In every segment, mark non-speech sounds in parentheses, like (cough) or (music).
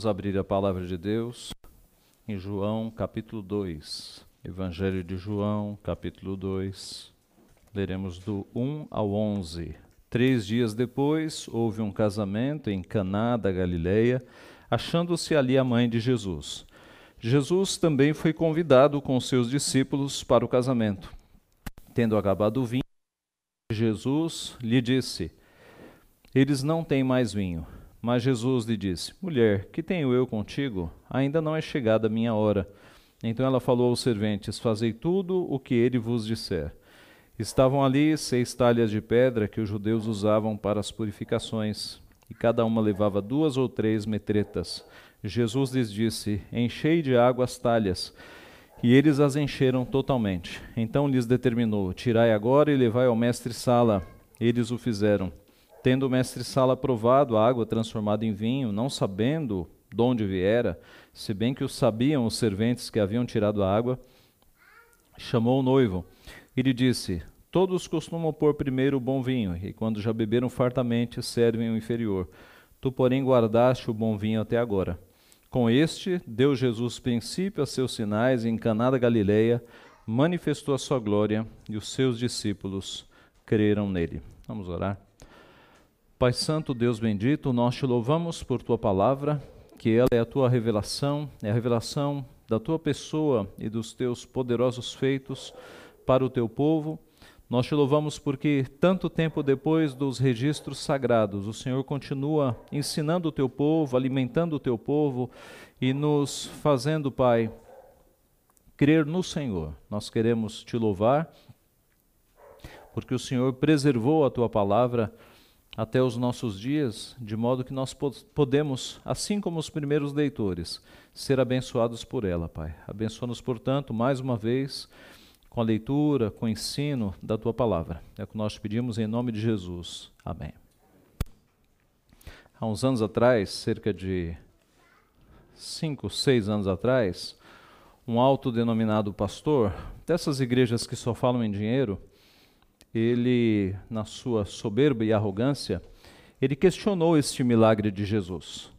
Vamos abrir a palavra de Deus em João capítulo 2. Evangelho de João, capítulo 2. Leremos do 1 ao 11. Três dias depois, houve um casamento em Caná da Galileia, achando-se ali a mãe de Jesus. Jesus também foi convidado com seus discípulos para o casamento. Tendo acabado o vinho, Jesus lhe disse: Eles não têm mais vinho. Mas Jesus lhe disse: Mulher, que tenho eu contigo? Ainda não é chegada a minha hora. Então ela falou aos serventes: Fazei tudo o que ele vos disser. Estavam ali seis talhas de pedra que os judeus usavam para as purificações, e cada uma levava duas ou três metretas. Jesus lhes disse: Enchei de água as talhas. E eles as encheram totalmente. Então lhes determinou: Tirai agora e levai ao mestre Sala. Eles o fizeram. Tendo o mestre Sala provado a água transformada em vinho, não sabendo de onde viera, se bem que o sabiam os serventes que haviam tirado a água, chamou o noivo e lhe disse: Todos costumam pôr primeiro o bom vinho, e quando já beberam fartamente, servem o inferior. Tu, porém, guardaste o bom vinho até agora. Com este, deu Jesus princípio a seus sinais em Caná da Galileia, manifestou a sua glória, e os seus discípulos creram nele. Vamos orar. Pai Santo, Deus bendito, nós te louvamos por tua palavra, que ela é a tua revelação, é a revelação da tua pessoa e dos teus poderosos feitos para o teu povo. Nós te louvamos porque, tanto tempo depois dos registros sagrados, o Senhor continua ensinando o teu povo, alimentando o teu povo e nos fazendo, Pai, crer no Senhor. Nós queremos te louvar porque o Senhor preservou a tua palavra até os nossos dias, de modo que nós podemos, assim como os primeiros leitores, ser abençoados por ela, Pai. Abençoa-nos, portanto, mais uma vez, com a leitura, com o ensino da tua palavra. É o que nós pedimos em nome de Jesus. Amém. Há uns anos atrás, cerca de cinco, seis anos atrás, um autodenominado pastor, dessas igrejas que só falam em dinheiro, ele, na sua soberba e arrogância, ele questionou este milagre de Jesus.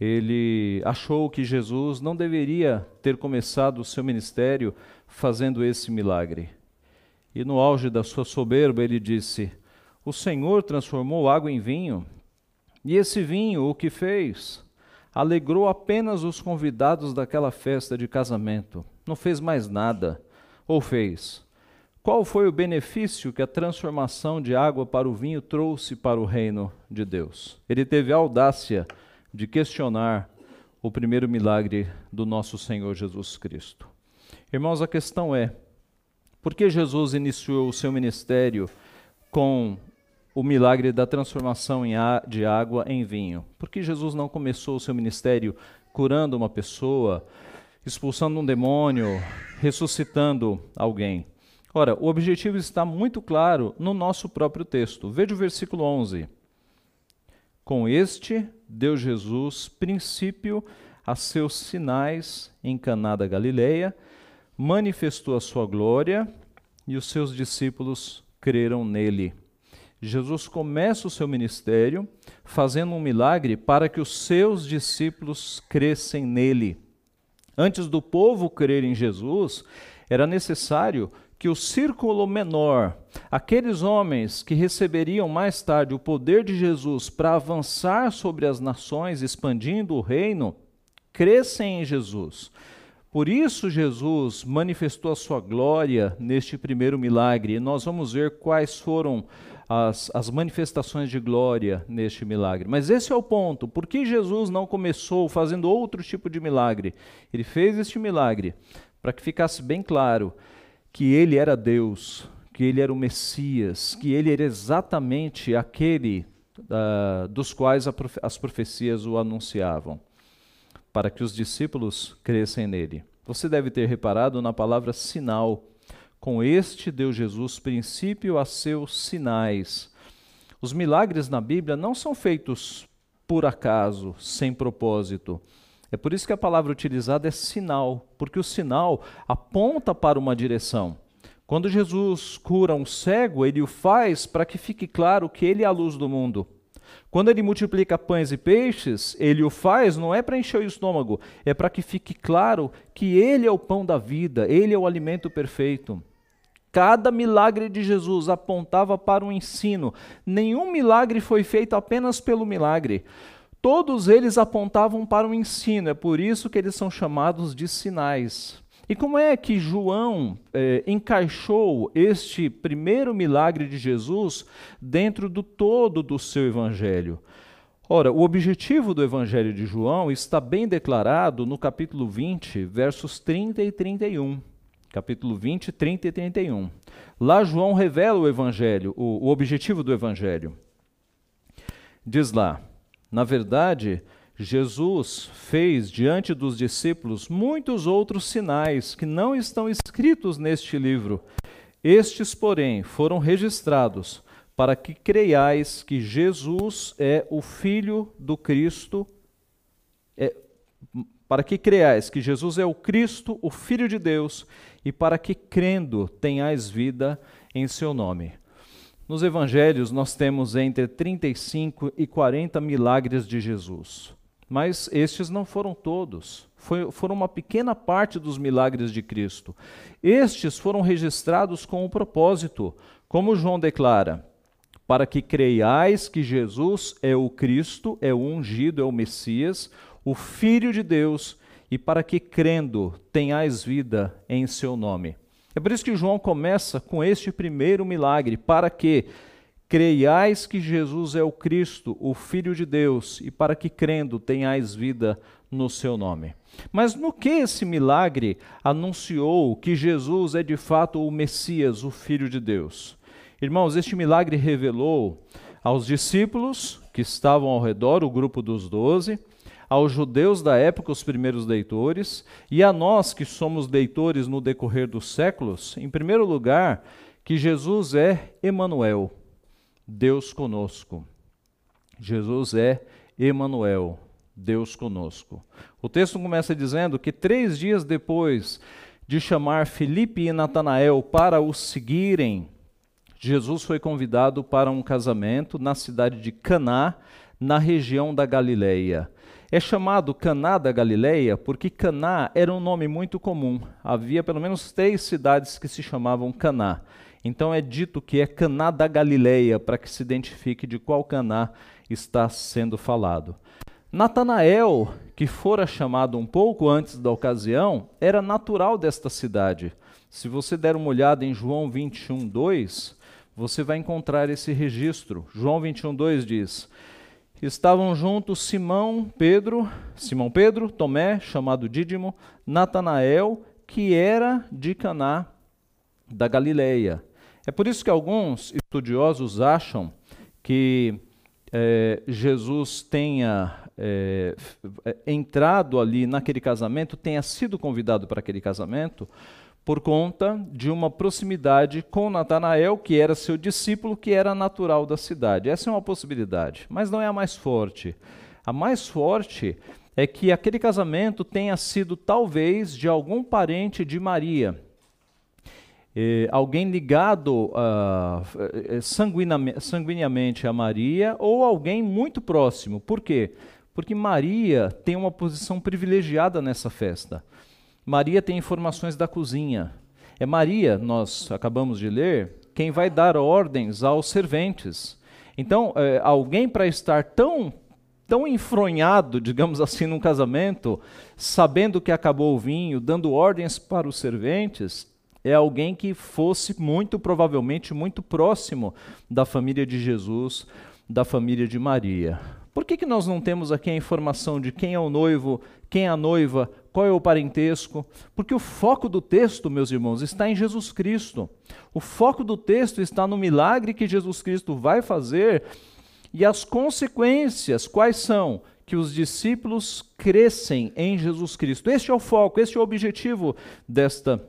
Ele achou que Jesus não deveria ter começado o seu ministério fazendo esse milagre. E no auge da sua soberba, ele disse: O Senhor transformou água em vinho. E esse vinho, o que fez? Alegrou apenas os convidados daquela festa de casamento. Não fez mais nada. Ou fez? Qual foi o benefício que a transformação de água para o vinho trouxe para o reino de Deus? Ele teve a audácia de questionar o primeiro milagre do nosso Senhor Jesus Cristo. Irmãos, a questão é: por que Jesus iniciou o seu ministério com o milagre da transformação de água em vinho? Por que Jesus não começou o seu ministério curando uma pessoa, expulsando um demônio, ressuscitando alguém? Ora, o objetivo está muito claro no nosso próprio texto. Veja o versículo 11. Com este deu Jesus princípio a seus sinais em Caná da Galileia, manifestou a sua glória e os seus discípulos creram nele. Jesus começa o seu ministério fazendo um milagre para que os seus discípulos crescem nele. Antes do povo crer em Jesus, era necessário que o círculo menor, aqueles homens que receberiam mais tarde o poder de Jesus para avançar sobre as nações, expandindo o reino, crescem em Jesus. Por isso, Jesus manifestou a sua glória neste primeiro milagre, e nós vamos ver quais foram as, as manifestações de glória neste milagre. Mas esse é o ponto. Por que Jesus não começou fazendo outro tipo de milagre? Ele fez este milagre para que ficasse bem claro que ele era Deus, que ele era o Messias, que ele era exatamente aquele uh, dos quais profe as profecias o anunciavam, para que os discípulos crescem nele. Você deve ter reparado na palavra sinal. Com este deu Jesus princípio a seus sinais. Os milagres na Bíblia não são feitos por acaso, sem propósito. É por isso que a palavra utilizada é sinal, porque o sinal aponta para uma direção. Quando Jesus cura um cego, ele o faz para que fique claro que ele é a luz do mundo. Quando ele multiplica pães e peixes, ele o faz não é para encher o estômago, é para que fique claro que ele é o pão da vida, ele é o alimento perfeito. Cada milagre de Jesus apontava para um ensino. Nenhum milagre foi feito apenas pelo milagre. Todos eles apontavam para o ensino. É por isso que eles são chamados de sinais. E como é que João é, encaixou este primeiro milagre de Jesus dentro do todo do seu evangelho? Ora, o objetivo do evangelho de João está bem declarado no capítulo 20, versos 30 e 31. Capítulo 20, 30 e 31. Lá João revela o evangelho, o, o objetivo do evangelho. Diz lá: Na verdade, Jesus fez diante dos discípulos muitos outros sinais que não estão escritos neste livro. Estes, porém, foram registrados para que creiais que Jesus é o Filho do Cristo, é, para que creiais que Jesus é o Cristo, o Filho de Deus, e para que crendo tenhais vida em seu nome. Nos evangelhos nós temos entre 35 e 40 milagres de Jesus. Mas estes não foram todos. Foi, foram uma pequena parte dos milagres de Cristo. Estes foram registrados com um propósito, como João declara, para que creiais que Jesus é o Cristo, é o ungido, é o Messias, o Filho de Deus, e para que crendo tenhais vida em seu nome. É por isso que João começa com este primeiro milagre, para que Creiais que Jesus é o Cristo, o Filho de Deus, e para que crendo tenhais vida no seu nome. Mas no que esse milagre anunciou que Jesus é de fato o Messias, o Filho de Deus? Irmãos, este milagre revelou aos discípulos que estavam ao redor, o grupo dos doze, aos judeus da época, os primeiros leitores, e a nós que somos leitores no decorrer dos séculos, em primeiro lugar, que Jesus é Emanuel, Deus conosco. Jesus é Emanuel, Deus conosco. O texto começa dizendo que três dias depois de chamar Felipe e Natanael para o seguirem, Jesus foi convidado para um casamento na cidade de Caná, na região da Galileia. É chamado Caná da Galileia porque Caná era um nome muito comum. Havia pelo menos três cidades que se chamavam Caná. Então é dito que é Caná da Galileia, para que se identifique de qual Caná está sendo falado. Natanael, que fora chamado um pouco antes da ocasião, era natural desta cidade. Se você der uma olhada em João 21, 2, você vai encontrar esse registro. João 21, 2 diz: Estavam juntos Simão, Pedro, Simão Pedro, Tomé, chamado Dídimo, Natanael, que era de Caná da Galileia, é por isso que alguns estudiosos acham que é, Jesus tenha é, entrado ali naquele casamento, tenha sido convidado para aquele casamento, por conta de uma proximidade com Natanael, que era seu discípulo, que era natural da cidade. Essa é uma possibilidade, mas não é a mais forte. A mais forte é que aquele casamento tenha sido talvez de algum parente de Maria eh, alguém ligado uh, sanguineamente a Maria ou alguém muito próximo. Por quê? Porque Maria tem uma posição privilegiada nessa festa. Maria tem informações da cozinha. É Maria, nós acabamos de ler, quem vai dar ordens aos serventes. Então, é, alguém para estar tão tão enfronhado, digamos assim, num casamento, sabendo que acabou o vinho, dando ordens para os serventes, é alguém que fosse muito provavelmente muito próximo da família de Jesus, da família de Maria. Por que, que nós não temos aqui a informação de quem é o noivo, quem é a noiva, qual é o parentesco? Porque o foco do texto, meus irmãos, está em Jesus Cristo. O foco do texto está no milagre que Jesus Cristo vai fazer e as consequências, quais são? Que os discípulos crescem em Jesus Cristo. Este é o foco, este é o objetivo desta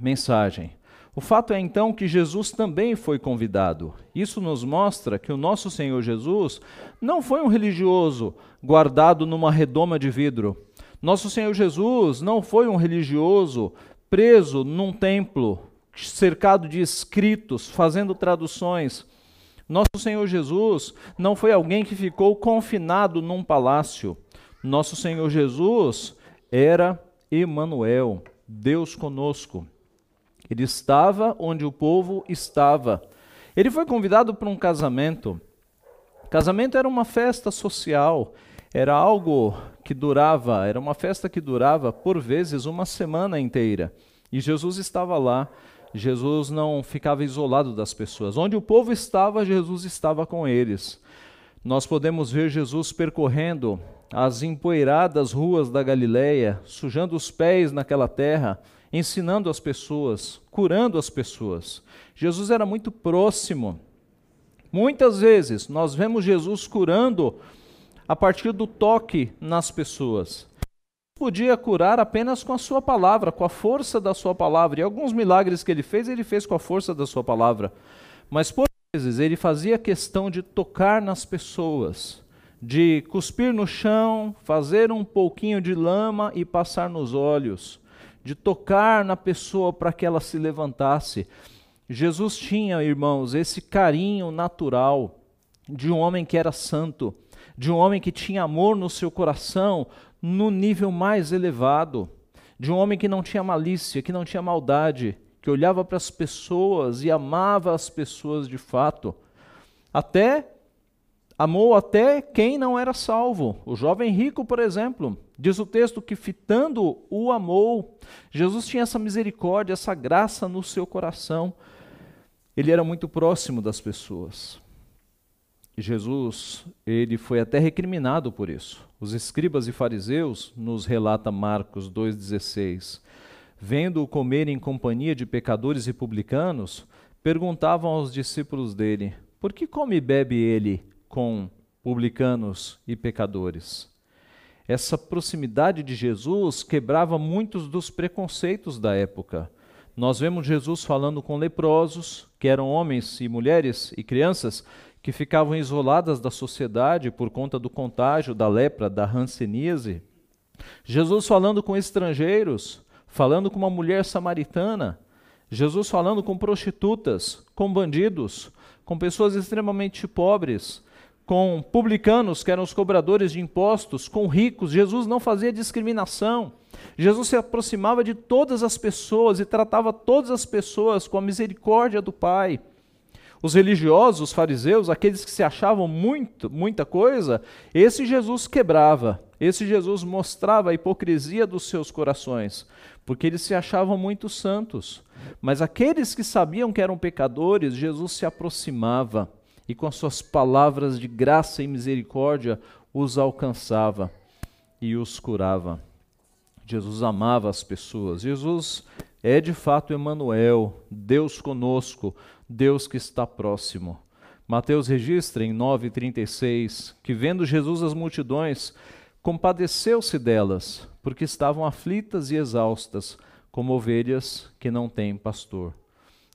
mensagem. O fato é então que Jesus também foi convidado. Isso nos mostra que o nosso Senhor Jesus não foi um religioso guardado numa redoma de vidro. Nosso Senhor Jesus não foi um religioso preso num templo, cercado de escritos, fazendo traduções. Nosso Senhor Jesus não foi alguém que ficou confinado num palácio. Nosso Senhor Jesus era Emanuel, Deus conosco. Ele estava onde o povo estava. Ele foi convidado para um casamento. Casamento era uma festa social, era algo que durava, era uma festa que durava por vezes uma semana inteira. E Jesus estava lá. Jesus não ficava isolado das pessoas. Onde o povo estava, Jesus estava com eles. Nós podemos ver Jesus percorrendo as empoeiradas ruas da Galileia, sujando os pés naquela terra, ensinando as pessoas, curando as pessoas. Jesus era muito próximo. Muitas vezes nós vemos Jesus curando a partir do toque nas pessoas. Podia curar apenas com a sua palavra, com a força da sua palavra. E alguns milagres que ele fez, ele fez com a força da sua palavra. Mas por vezes ele fazia questão de tocar nas pessoas, de cuspir no chão, fazer um pouquinho de lama e passar nos olhos, de tocar na pessoa para que ela se levantasse. Jesus tinha, irmãos, esse carinho natural de um homem que era santo, de um homem que tinha amor no seu coração no nível mais elevado, de um homem que não tinha malícia, que não tinha maldade, que olhava para as pessoas e amava as pessoas de fato. Até amou até quem não era salvo. O jovem rico, por exemplo, diz o texto que fitando o amou. Jesus tinha essa misericórdia, essa graça no seu coração. Ele era muito próximo das pessoas. Jesus, ele foi até recriminado por isso. Os escribas e fariseus, nos relata Marcos 2,16, vendo-o comer em companhia de pecadores e publicanos, perguntavam aos discípulos dele: Por que come e bebe ele com publicanos e pecadores? Essa proximidade de Jesus quebrava muitos dos preconceitos da época. Nós vemos Jesus falando com leprosos, que eram homens e mulheres e crianças que ficavam isoladas da sociedade por conta do contágio da lepra, da hanseníase. Jesus falando com estrangeiros, falando com uma mulher samaritana. Jesus falando com prostitutas, com bandidos, com pessoas extremamente pobres, com publicanos, que eram os cobradores de impostos, com ricos. Jesus não fazia discriminação. Jesus se aproximava de todas as pessoas e tratava todas as pessoas com a misericórdia do Pai. Os religiosos, os fariseus, aqueles que se achavam muito, muita coisa, esse Jesus quebrava, esse Jesus mostrava a hipocrisia dos seus corações, porque eles se achavam muito santos. Mas aqueles que sabiam que eram pecadores, Jesus se aproximava e com as suas palavras de graça e misericórdia os alcançava e os curava. Jesus amava as pessoas. Jesus é de fato Emmanuel, Deus conosco, Deus que está próximo. Mateus registra em 9:36 que vendo Jesus as multidões, compadeceu-se delas, porque estavam aflitas e exaustas, como ovelhas que não têm pastor.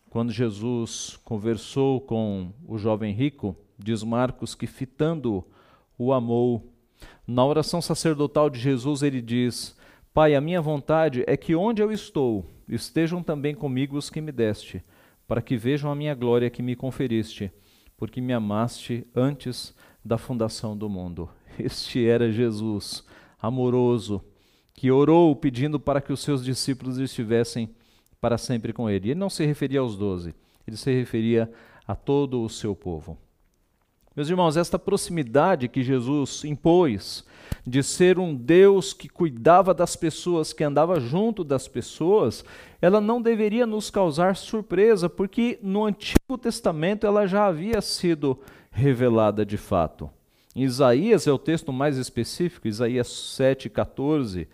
Quando Jesus conversou com o jovem rico, diz Marcos que fitando o amou. Na oração sacerdotal de Jesus ele diz: Pai, a minha vontade é que onde eu estou, estejam também comigo os que me deste para que vejam a minha glória que me conferiste, porque me amaste antes da fundação do mundo. (laughs) Este era Jesus, amoroso, que orou pedindo para que os seus discípulos estivessem para sempre com ele. Ele não se referia aos doze, ele se referia a todo o seu povo. Meus irmãos, esta proximidade que Jesus impôs de ser um Deus que cuidava das pessoas, que andava junto das pessoas, ela não deveria nos causar surpresa, porque no Antigo Testamento ela já havia sido revelada de fato. Em Isaías é o texto mais específico, Isaías 7,14.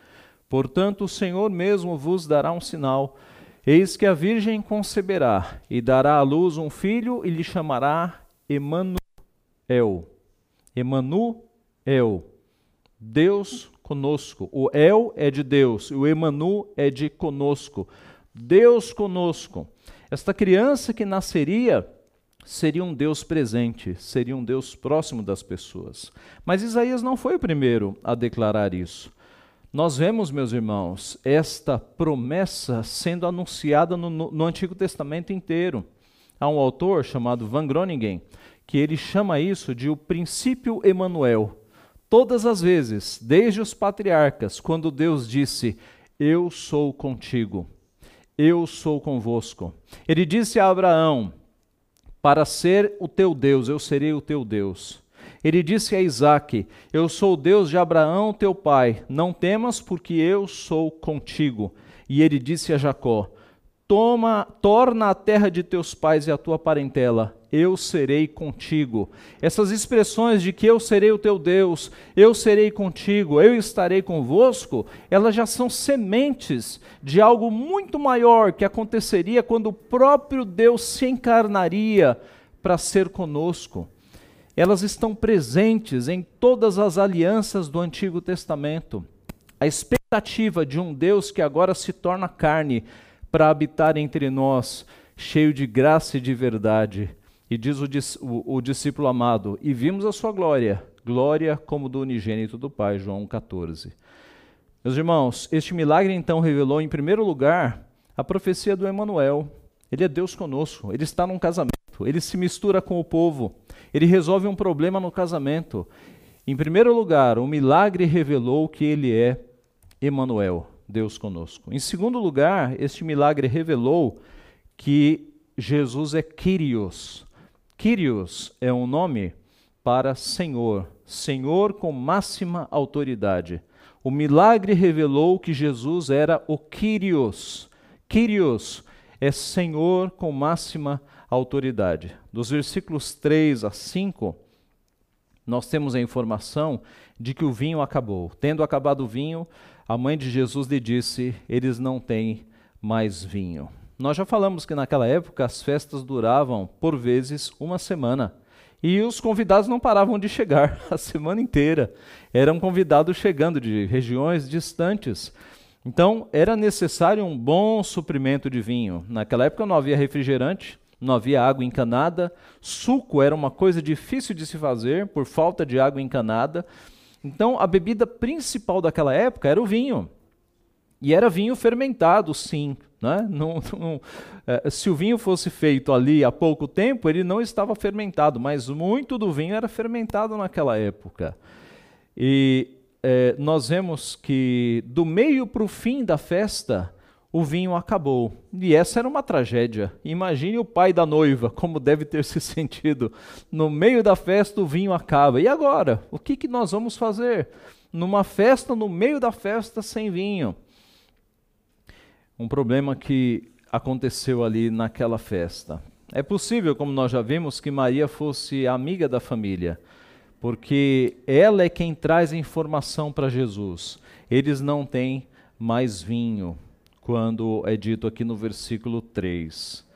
Portanto, o Senhor mesmo vos dará um sinal. Eis que a Virgem conceberá e dará à luz um filho e lhe chamará Emanuel El. Emanuel. Deus conosco. O El é de Deus, o Emanu é de conosco. Deus conosco. Esta criança que nasceria seria um Deus presente, seria um Deus próximo das pessoas. Mas Isaías não foi o primeiro a declarar isso. Nós vemos, meus irmãos, esta promessa sendo anunciada no, no Antigo Testamento inteiro. Há um autor chamado Van Groningen que ele chama isso de o princípio Emanuel. Todas as vezes, desde os patriarcas, quando Deus disse: Eu sou contigo, eu sou convosco. Ele disse a Abraão: Para ser o teu Deus, eu serei o teu Deus. Ele disse a Isaac: Eu sou o Deus de Abraão, teu pai. Não temas, porque eu sou contigo. E ele disse a Jacó: Toma, torna a terra de teus pais e a tua parentela, eu serei contigo. Essas expressões de que eu serei o teu Deus, eu serei contigo, eu estarei convosco, elas já são sementes de algo muito maior que aconteceria quando o próprio Deus se encarnaria para ser conosco. Elas estão presentes em todas as alianças do Antigo Testamento. A expectativa de um Deus que agora se torna carne para habitar entre nós, cheio de graça e de verdade. E diz o, o, o, discípulo amado: E vimos a sua glória, glória como do unigênito do Pai. João 14. Meus irmãos, este milagre então revelou, em primeiro lugar, a profecia do Emanuel. Ele é Deus conosco, ele está num casamento, ele se mistura com o povo, ele resolve um problema no casamento. Em primeiro lugar, o milagre revelou que ele é Emanuel, Deus conosco. Em segundo lugar, este milagre revelou que Jesus é Kyrios. Kyrios é um nome para Senhor, Senhor com máxima autoridade. O milagre revelou que Jesus era o Kyrios. Kyrios é Senhor com máxima autoridade. Dos versículos 3 a 5, nós temos a informação de que o vinho acabou. Tendo acabado o vinho, a mãe de Jesus lhe disse: Eles não têm mais vinho. Nós já falamos que naquela época as festas duravam, por vezes, uma semana. E os convidados não paravam de chegar (laughs) a semana inteira. Eram convidados chegando de regiões distantes. Então, era necessário um bom suprimento de vinho. Naquela época não havia refrigerante, não havia água encanada, suco era uma coisa difícil de se fazer por falta de água encanada. Então, a bebida principal daquela época era o vinho. E era vinho fermentado, sim. Né? (laughs) Não, não, é, se o vinho fosse feito ali há pouco tempo, ele não estava fermentado, mas muito do vinho era fermentado naquela época. E é, nós vemos que do meio para o fim da festa, o vinho acabou. E essa era uma tragédia. Imagine o pai da noiva, como deve ter se (laughs) sentido. No meio da festa, o vinho acaba. E agora? O que, que nós vamos fazer? Numa festa, no meio da festa, sem vinho. Um problema que aconteceu ali naquela festa. É possível, como nós já vimos, que Maria fosse amiga da família, porque ela é quem traz a informação para Jesus. Eles não têm mais vinho quando é dito aqui no versículo 3.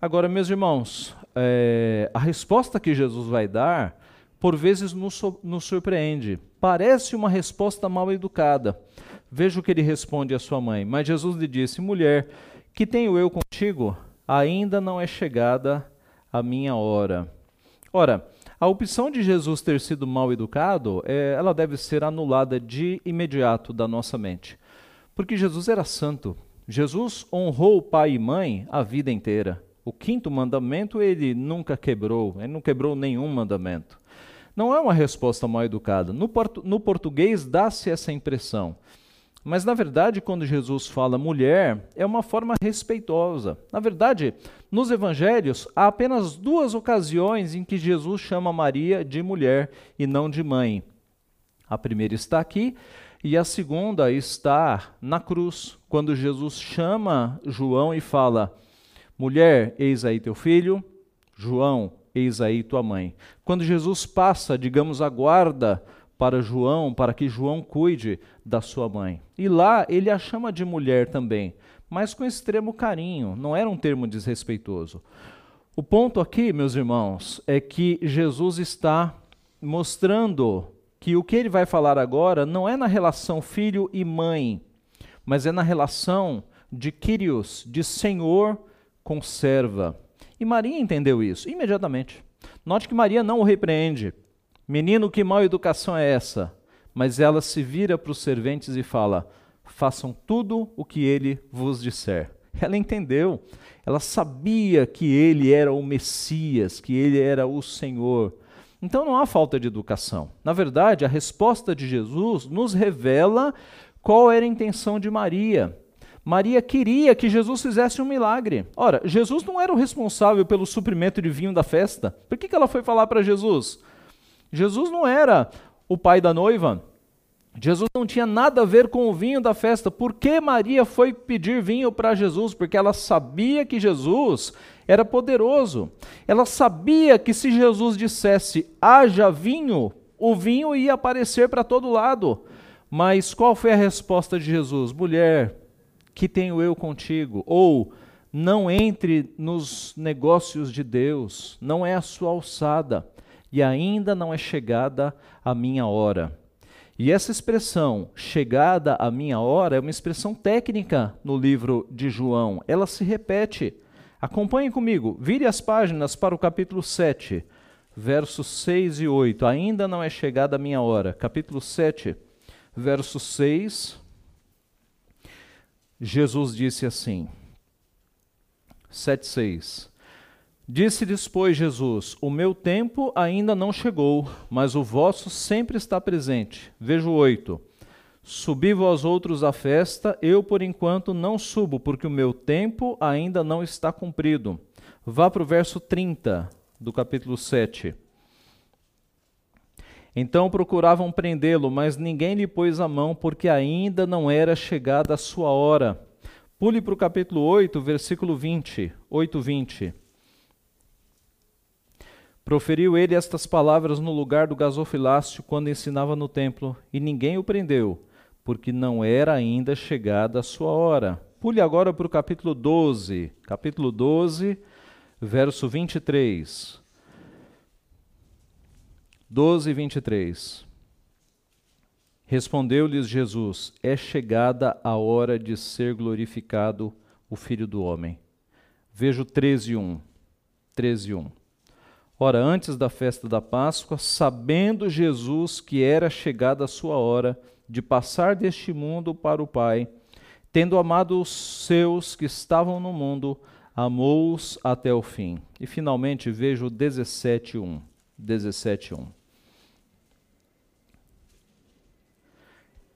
Agora, meus irmãos, é, a resposta que Jesus vai dar, por vezes nos, nos surpreende. Parece uma resposta mal educada. Veja o que ele responde à sua mãe. Mas Jesus lhe disse: Mulher, que tenho eu contigo? Ainda não é chegada a minha hora. Ora, a opção de Jesus ter sido mal educado, é, ela deve ser anulada de imediato da nossa mente. Porque Jesus era santo, Jesus honrou pai e mãe a vida inteira. O quinto mandamento ele nunca quebrou, ele não quebrou nenhum mandamento. Não é uma resposta mal educada. No, portu no português dá-se essa impressão. Mas, na verdade, quando Jesus fala mulher, é uma forma respeitosa. Na verdade, nos evangelhos, há apenas duas ocasiões em que Jesus chama Maria de mulher e não de mãe. A primeira está aqui, e a segunda está na cruz, quando Jesus chama João e fala: Mulher, eis aí teu filho, João, eis aí tua mãe. Quando Jesus passa, digamos, a guarda para João, para que João cuide da sua mãe. E lá ele a chama de mulher também, mas com extremo carinho, não era um termo desrespeitoso. O ponto aqui, meus irmãos, é que Jesus está mostrando que o que ele vai falar agora não é na relação filho e mãe, mas é na relação de Kyrios, de Senhor com serva. E Maria entendeu isso imediatamente. Note que Maria não o repreende. Menino, que mal educação é essa? Mas ela se vira para os serventes e fala: façam tudo o que ele vos disser. Ela entendeu. Ela sabia que ele era o Messias, que ele era o Senhor. Então não há falta de educação. Na verdade, a resposta de Jesus nos revela qual era a intenção de Maria. Maria queria que Jesus fizesse um milagre. Ora, Jesus não era o responsável pelo suprimento de vinho da festa. Por que, que ela foi falar para Jesus? Jesus não era o pai da noiva. Jesus não tinha nada a ver com o vinho da festa. Por que Maria foi pedir vinho para Jesus? Porque ela sabia que Jesus era poderoso. Ela sabia que se Jesus dissesse haja vinho, o vinho ia aparecer para todo lado. Mas qual foi a resposta de Jesus? Mulher, que tenho eu contigo? Ou não entre nos negócios de Deus, não é a sua alçada, e ainda não é chegada a minha hora. E essa expressão, chegada a minha hora, é uma expressão técnica no livro de João. Ela se repete. Acompanhe comigo, vire as páginas para o capítulo 7, versos 6 e 8. Ainda não é chegada a minha hora. Capítulo 7, verso 6. Jesus disse assim: 7,6 Disse-lhes, pois, Jesus: O meu tempo ainda não chegou, mas o vosso sempre está presente. Vejo 8. Subi vós outros à festa, eu por enquanto não subo, porque o meu tempo ainda não está cumprido. Vá para o verso 30 do capítulo 7. Então procuravam prendê-lo, mas ninguém lhe pôs a mão, porque ainda não era chegada a sua hora. Pule para o capítulo 8, versículo 20. 8, 20. Proferiu ele estas palavras no lugar do gasofilácio quando ensinava no templo, e ninguém o prendeu, porque não era ainda chegada a sua hora. Pule agora para o capítulo 12, capítulo 12, verso 23. 12 e 23. Respondeu-lhes Jesus: É chegada a hora de ser glorificado o Filho do Homem. Vejo 13 1. 13 1. Ora, antes da festa da Páscoa, sabendo Jesus que era chegada a sua hora de passar deste mundo para o Pai, tendo amado os seus que estavam no mundo, amou-os até o fim. E finalmente vejo 17 1. 17 1.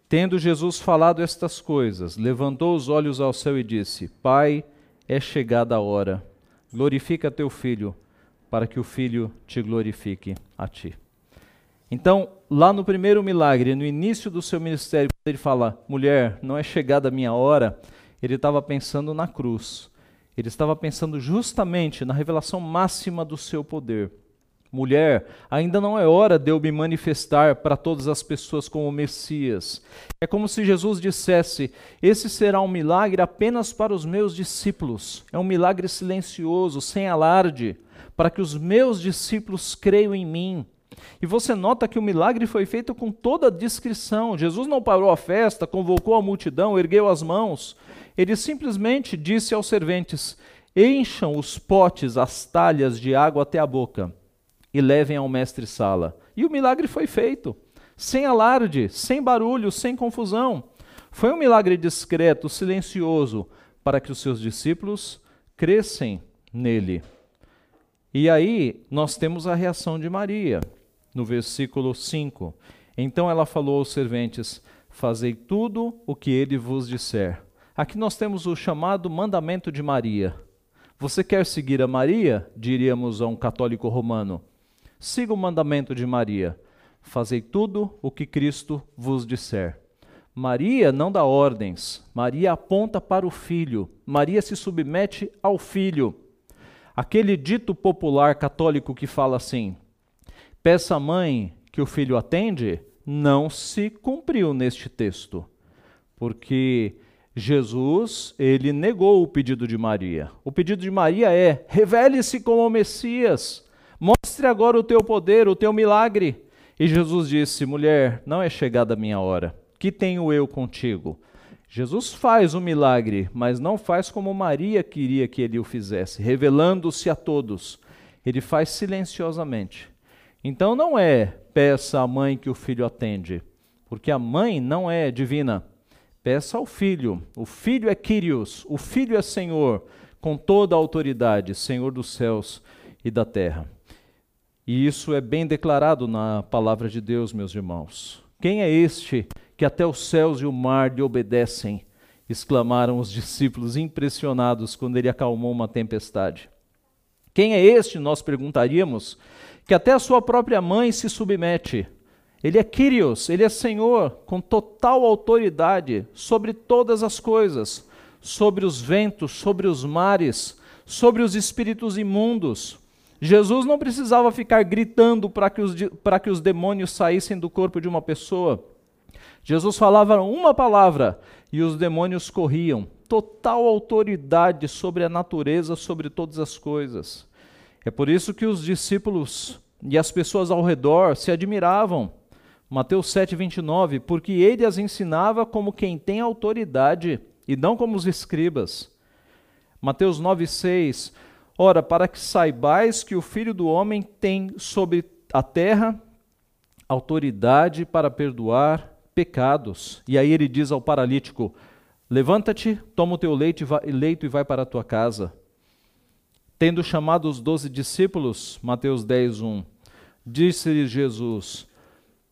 Tendo Jesus falado estas coisas, levantou os olhos ao céu e disse: Pai, é chegada a hora. Glorifica teu filho, para que o filho te glorifique a ti. Então, lá no primeiro milagre, no início do seu ministério, quando ele fala, mulher, não é chegada a minha hora, ele estava pensando na cruz. Ele estava pensando justamente na revelação máxima do seu poder. Mulher, ainda não é hora de eu me manifestar para todas as pessoas como Messias. É como se Jesus dissesse: Esse será um milagre apenas para os meus discípulos. É um milagre silencioso, sem alarde, para que os meus discípulos creiam em mim. E você nota que o milagre foi feito com toda a discrição. Jesus não parou a festa, convocou a multidão, ergueu as mãos. Ele simplesmente disse aos serventes: Encham os potes, as talhas de água até a boca e levem ao mestre-sala. E o milagre foi feito, sem alarde, sem barulho, sem confusão. Foi um milagre discreto, silencioso, para que os seus discípulos crescem nele. E aí nós temos a reação de Maria, no versículo 5. Então ela falou aos serventes: Fazei tudo o que ele vos disser. Aqui nós temos o chamado mandamento de Maria. Você quer seguir a Maria? Diríamos a um católico romano. Siga o mandamento de Maria: fazei tudo o que Cristo vos disser. Maria não dá ordens, Maria aponta para o filho, Maria se submete ao filho. Aquele dito popular católico que fala assim: peça à mãe que o filho atende, não se cumpriu neste texto, porque Jesus, ele negou o pedido de Maria. O pedido de Maria é: revele-se como Messias. Mostre agora o teu poder, o teu milagre. E Jesus disse: Mulher, não é chegada a minha hora. Que tenho eu contigo? Jesus faz o milagre, mas não faz como Maria queria que ele o fizesse, revelando-se a todos. Ele faz silenciosamente. Então não é peça à mãe que o filho atende, porque a mãe não é divina. Peça ao Filho. O Filho é Kyrios, o Filho é Senhor, com toda a autoridade, Senhor dos céus e da terra. E isso é bem declarado na palavra de Deus, meus irmãos. Quem é este que até os céus e o mar lhe obedecem? exclamaram os discípulos impressionados quando ele acalmou uma tempestade. Quem é este, nós perguntaríamos, que até a sua própria mãe se submete? Ele é Kyrios, ele é Senhor, com total autoridade sobre todas as coisas, sobre os ventos, sobre os mares, sobre os espíritos imundos. Jesus não precisava ficar gritando para que, os, que os demônios saíssem do corpo de uma pessoa. Jesus falava uma palavra e os demônios corriam. Total autoridade sobre a natureza, sobre todas as coisas. É por isso que os discípulos e as pessoas ao redor se admiravam. Mateus 7, 29, porque ele as ensinava como quem tem autoridade e não como os escribas. Mateus 9, 6, ora, para que saibais que o Filho do Homem tem sobre a terra autoridade para perdoar pecados. E aí ele diz ao paralítico: Levanta-te, toma o teu leito e vai para a tua casa. Tendo chamado os doze discípulos, Mateus 10, 1, disse-lhes Jesus: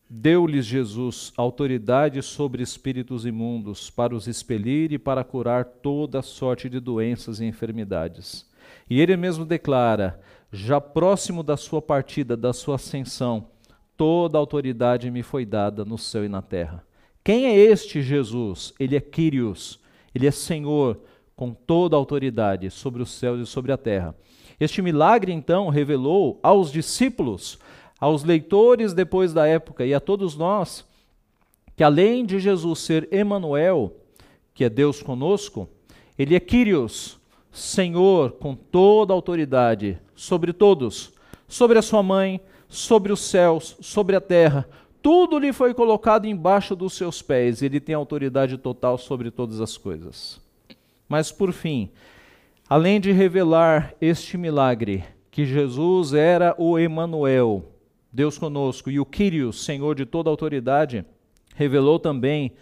Deu-lhes Jesus autoridade sobre espíritos imundos, para os expelir e para curar toda sorte de doenças e enfermidades. E ele mesmo declara: já próximo da sua partida, da sua ascensão, toda autoridade me foi dada no céu e na terra. Quem é este Jesus? Ele é Kyrios, ele é Senhor com toda autoridade sobre os céus e sobre a terra. Este milagre, então, revelou aos discípulos, aos leitores depois da época e a todos nós, que além de Jesus ser Emanuel, que é Deus conosco, ele é Kyrios, Senhor com toda autoridade sobre todos, sobre a sua mãe, sobre os céus, sobre a terra. Tudo lhe foi colocado embaixo dos seus pés, ele tem autoridade total sobre todas as coisas. Mas por fim, além de revelar este milagre, que Jesus era o Emanuel, Deus conosco, e o Kyrios, Senhor de toda autoridade, revelou também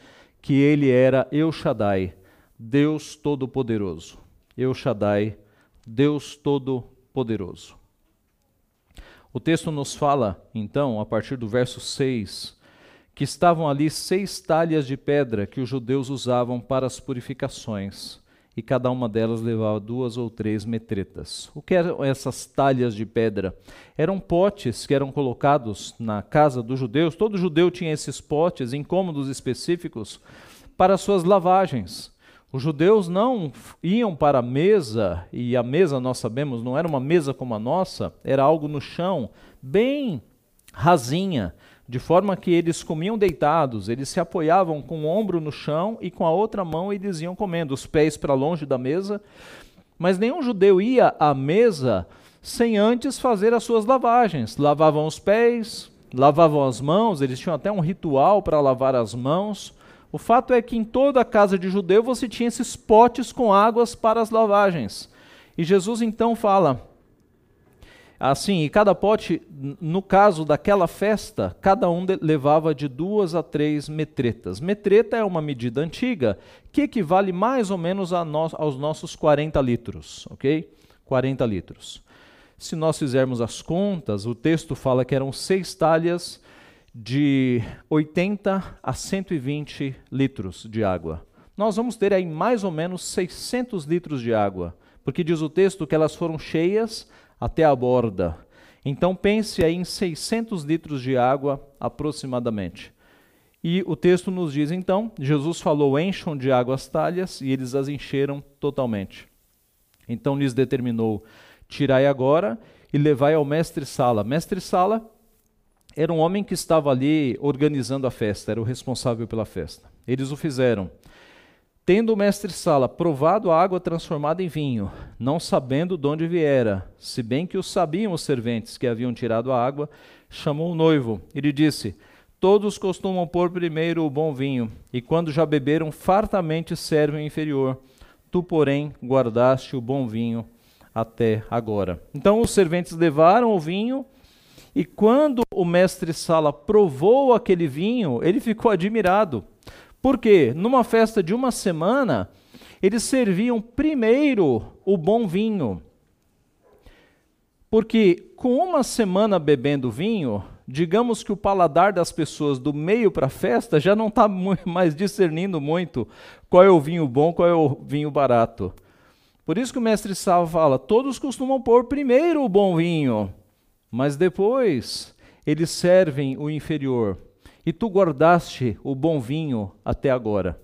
que ele era El Shaddai, Deus todo-poderoso. El Shaddai, Deus todo-poderoso. O texto nos fala, então, a partir do verso 6, que estavam ali seis talhas de pedra que os judeus usavam para as purificações, e cada uma delas levava duas ou três metretas. O que eram essas talhas de pedra? Eram potes que eram colocados na casa dos judeus. Todo judeu tinha esses potes em cômodos específicos para suas lavagens. Os judeus não iam para a mesa, e a mesa, nós sabemos, não era uma mesa como a nossa, era algo no chão, bem rasinha, de forma que eles comiam deitados, eles se apoiavam com o ombro no chão e com a outra mão eles iam comendo, os pés para longe da mesa. Mas nenhum judeu ia à mesa sem antes fazer as suas lavagens. Lavavam os pés, lavavam as mãos, eles tinham até um ritual para lavar as mãos. O fato é que em toda a casa de judeu você tinha esses potes com águas para as lavagens. E Jesus então fala assim: e cada pote, no caso daquela festa, cada um levava de duas a três metretas. Metreta é uma medida antiga que equivale mais ou menos no, aos nossos 40 litros, ok? 40 litros. Se nós fizermos as contas, o texto fala que eram seis talhas de 80 a 120 litros de água. Nós vamos ter aí mais ou menos 600 litros de água, porque diz o texto que elas foram cheias até a borda. Então pense aí em 600 litros de água aproximadamente. E o texto nos diz então: Jesus falou: encham de água as talhas, e eles as encheram totalmente. Então lhes determinou: tirai agora e levai ao mestre-sala. Mestre-sala era um homem que estava ali organizando a festa, era o responsável pela festa. Eles o fizeram. Tendo o mestre Sala provado a água transformada em vinho, não sabendo de onde viera, se bem que o sabiam os serventes que haviam tirado a água, chamou o noivo e lhe disse: Todos costumam pôr primeiro o bom vinho, e quando já beberam fartamente servem o inferior. Tu, porém, guardaste o bom vinho até agora. Então os serventes levaram o vinho e quando o mestre Sala provou aquele vinho, ele ficou admirado, Por quê? Numa festa de uma semana, eles serviam primeiro o bom vinho. Porque com uma semana bebendo vinho, digamos que o paladar das pessoas do meio para a festa já não está (laughs) mais discernindo muito qual é o vinho bom, qual é o vinho barato. Por isso que o mestre Sá fala: todos costumam pôr primeiro o bom vinho, mas depois eles servem o inferior. E tu guardaste o bom vinho até agora.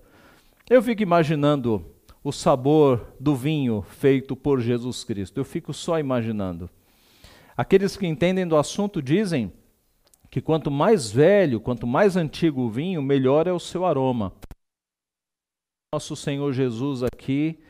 Eu fico imaginando o sabor do vinho feito por Jesus Cristo. Eu fico só imaginando. Aqueles que entendem do assunto dizem que quanto mais velho, quanto mais antigo o vinho, melhor é o seu aroma. Nosso Senhor Jesus aqui,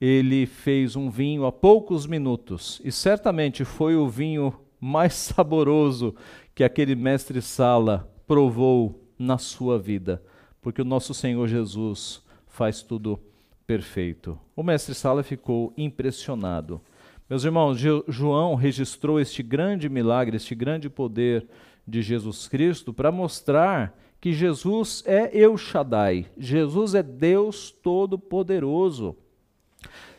ele fez um vinho há poucos minutos e certamente foi o vinho mais saboroso que aquele mestre Sala provou na sua vida, porque o nosso Senhor Jesus faz tudo perfeito. O mestre Sala ficou impressionado. Meus irmãos, João registrou este grande milagre, este grande poder de Jesus Cristo para mostrar que Jesus é El Shaddai, Jesus é Deus Todo-Poderoso.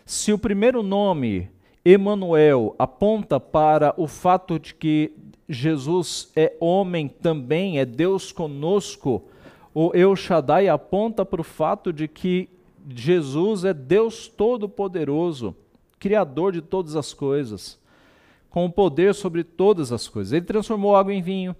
Se o primeiro nome, Emanuel, aponta para o fato de que Jesus é homem também, é Deus conosco, o El Shaddai aponta para o fato de que Jesus é Deus Todo-Poderoso. Criador de todas as coisas, com o poder sobre todas as coisas. Ele transformou água em vinho,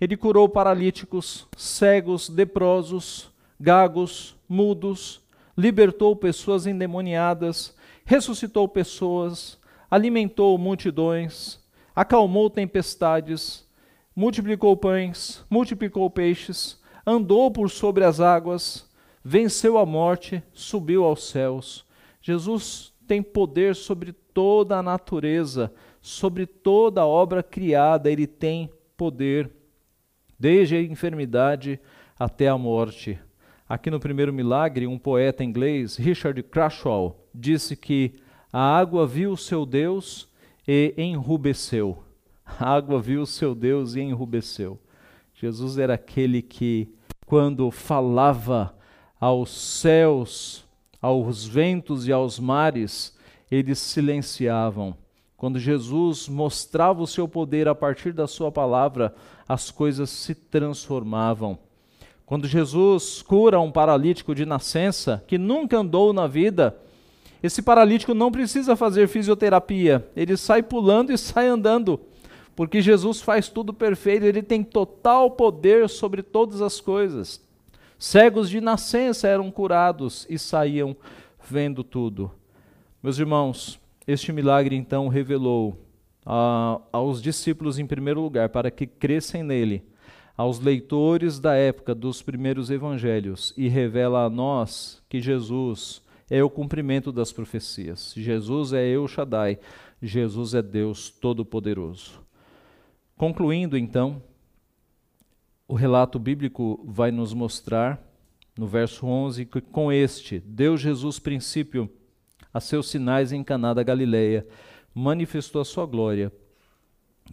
ele curou paralíticos, cegos, leprosos, gagos, mudos, libertou pessoas endemoniadas, ressuscitou pessoas, alimentou multidões, acalmou tempestades, multiplicou pães, multiplicou peixes, andou por sobre as águas, venceu a morte, subiu aos céus. Jesus tem poder sobre toda a natureza, sobre toda a obra criada, ele tem poder, desde a enfermidade até a morte. Aqui no primeiro milagre, um poeta inglês, Richard Crashaw, disse que a água viu o seu Deus e enrubesceu. A água viu o seu Deus e enrubesceu. Jesus era aquele que, quando falava aos céus, aos ventos e aos mares, eles silenciavam. Quando Jesus mostrava o seu poder a partir da sua palavra, as coisas se transformavam. Quando Jesus cura um paralítico de nascença que nunca andou na vida, esse paralítico não precisa fazer fisioterapia, ele sai pulando e sai andando, porque Jesus faz tudo perfeito, ele tem total poder sobre todas as coisas. Cegos de nascença eram curados e saíam vendo tudo. Meus irmãos, este milagre então revelou a, aos discípulos, em primeiro lugar, para que crescem nele, aos leitores da época dos primeiros evangelhos, e revela a nós que Jesus é o cumprimento das profecias. Jesus é Eu Shaddai, Jesus é Deus Todo-Poderoso. Concluindo então, o relato bíblico vai nos mostrar, no verso 11, que com este deu Jesus princípio a seus sinais em Caná da Galileia, manifestou a sua glória,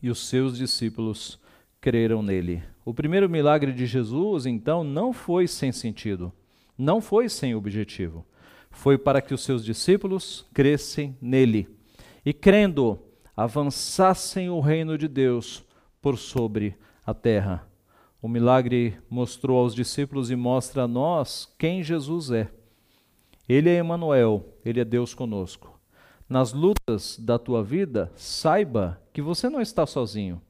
e os seus discípulos creram nele. O primeiro milagre de Jesus, então, não foi sem sentido, não foi sem objetivo. Foi para que os seus discípulos crescem nele e, crendo, avançassem o reino de Deus por sobre a terra. O milagre mostrou aos discípulos e mostra a nós quem Jesus é. Ele é Emanuel, ele é Deus conosco. Nas lutas da tua vida, saiba que você não está sozinho.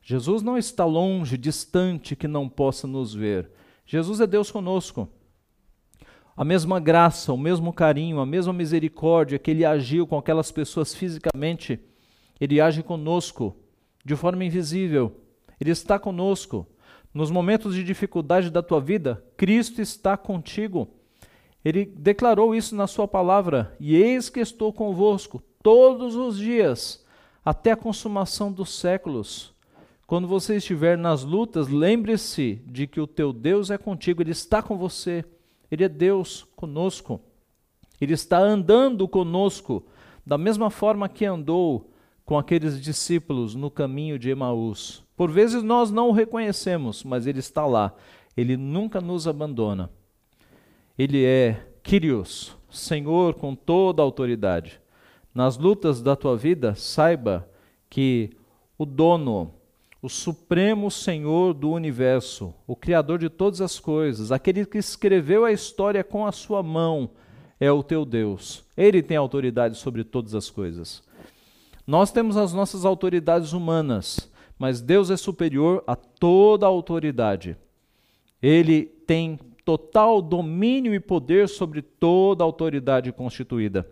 Jesus não está longe, distante, que não possa nos ver. Jesus é Deus conosco. A mesma graça, o mesmo carinho, a mesma misericórdia que ele agiu com aquelas pessoas fisicamente, ele age conosco de forma invisível. Ele está conosco. Nos momentos de dificuldade da tua vida, Cristo está contigo. Ele declarou isso na sua palavra: E eis que estou convosco todos os dias, até a consumação dos séculos. Quando você estiver nas lutas, lembre-se de que o teu Deus é contigo, ele está com você. Ele é Deus conosco. Ele está andando conosco, da mesma forma que andou com aqueles discípulos no caminho de Emaús. Por vezes nós não o reconhecemos, mas ele está lá. Ele nunca nos abandona. Ele é Kyrios, Senhor com toda a autoridade. Nas lutas da tua vida, saiba que o dono, o supremo Senhor do universo, o Criador de todas as coisas, aquele que escreveu a história com a sua mão, é o teu Deus. Ele tem autoridade sobre todas as coisas. Nós temos as nossas autoridades humanas, mas Deus é superior a toda a autoridade. Ele tem total domínio e poder sobre toda a autoridade constituída.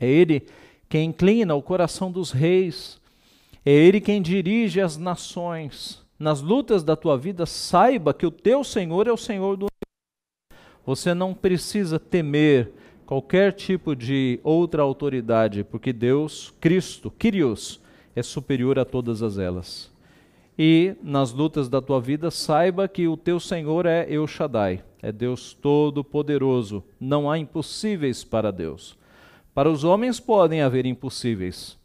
É Ele quem inclina o coração dos reis, é Ele quem dirige as nações. Nas lutas da tua vida, saiba que o teu Senhor é o Senhor do Você não precisa temer qualquer tipo de outra autoridade, porque Deus, Cristo, Kyrios, é superior a todas as elas. E nas lutas da tua vida, saiba que o teu Senhor é El Shaddai, é Deus Todo-Poderoso. Não há impossíveis para Deus. Para os homens podem haver impossíveis,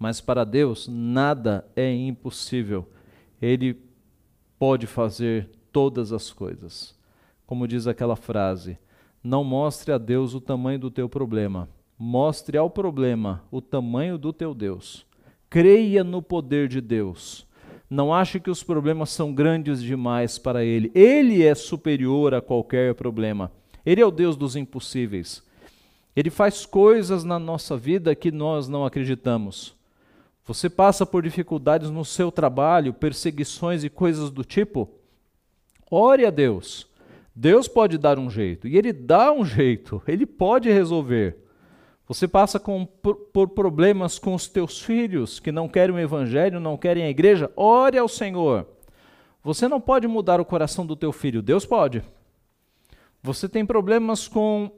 mas para Deus nada é impossível. Ele pode fazer todas as coisas. Como diz aquela frase: não mostre a Deus o tamanho do teu problema, mostre ao problema o tamanho do teu Deus. Creia no poder de Deus. Não ache que os problemas são grandes demais para Ele. Ele é superior a qualquer problema. Ele é o Deus dos impossíveis. Ele faz coisas na nossa vida que nós não acreditamos. Você passa por dificuldades no seu trabalho, perseguições e coisas do tipo? Ore a Deus. Deus pode dar um jeito. E Ele dá um jeito. Ele pode resolver. Você passa com, por, por, problemas com os teus filhos que não querem o evangelho, não querem a igreja, ore ao Senhor. Você não pode mudar o coração do teu filho, Deus pode. Você tem problemas com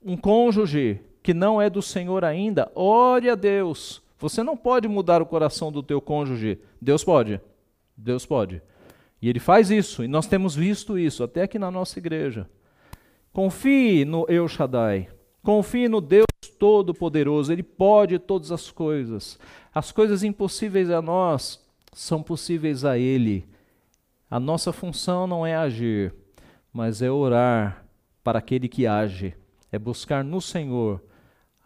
um cônjuge que não é do Senhor ainda, ore a Deus. Você não pode mudar o coração do teu cônjuge, Deus pode. Deus pode. E ele faz isso, e nós temos visto isso até aqui na nossa igreja. Confie no El Shaddai. Confie no Deus Todo-Poderoso, Ele pode todas as coisas. As coisas impossíveis a nós são possíveis a Ele. A nossa função não é agir, mas é orar para aquele que age, é buscar no Senhor,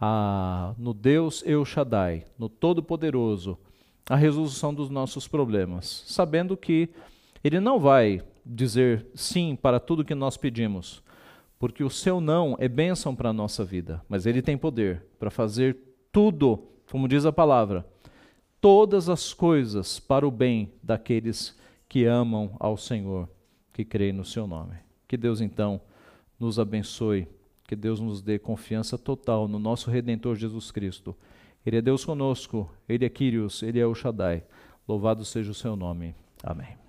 a, no Deus El Shaddai, no Todo-Poderoso, a resolução dos nossos problemas, sabendo que Ele não vai dizer sim para tudo que nós pedimos, porque o seu não é bênção para a nossa vida, mas ele tem poder para fazer tudo, como diz a palavra, todas as coisas para o bem daqueles que amam ao Senhor, que creem no seu nome. Que Deus então nos abençoe, que Deus nos dê confiança total no nosso redentor Jesus Cristo. Ele é Deus conosco, ele é Quírios, ele é o Shaddai. Louvado seja o seu nome. Amém.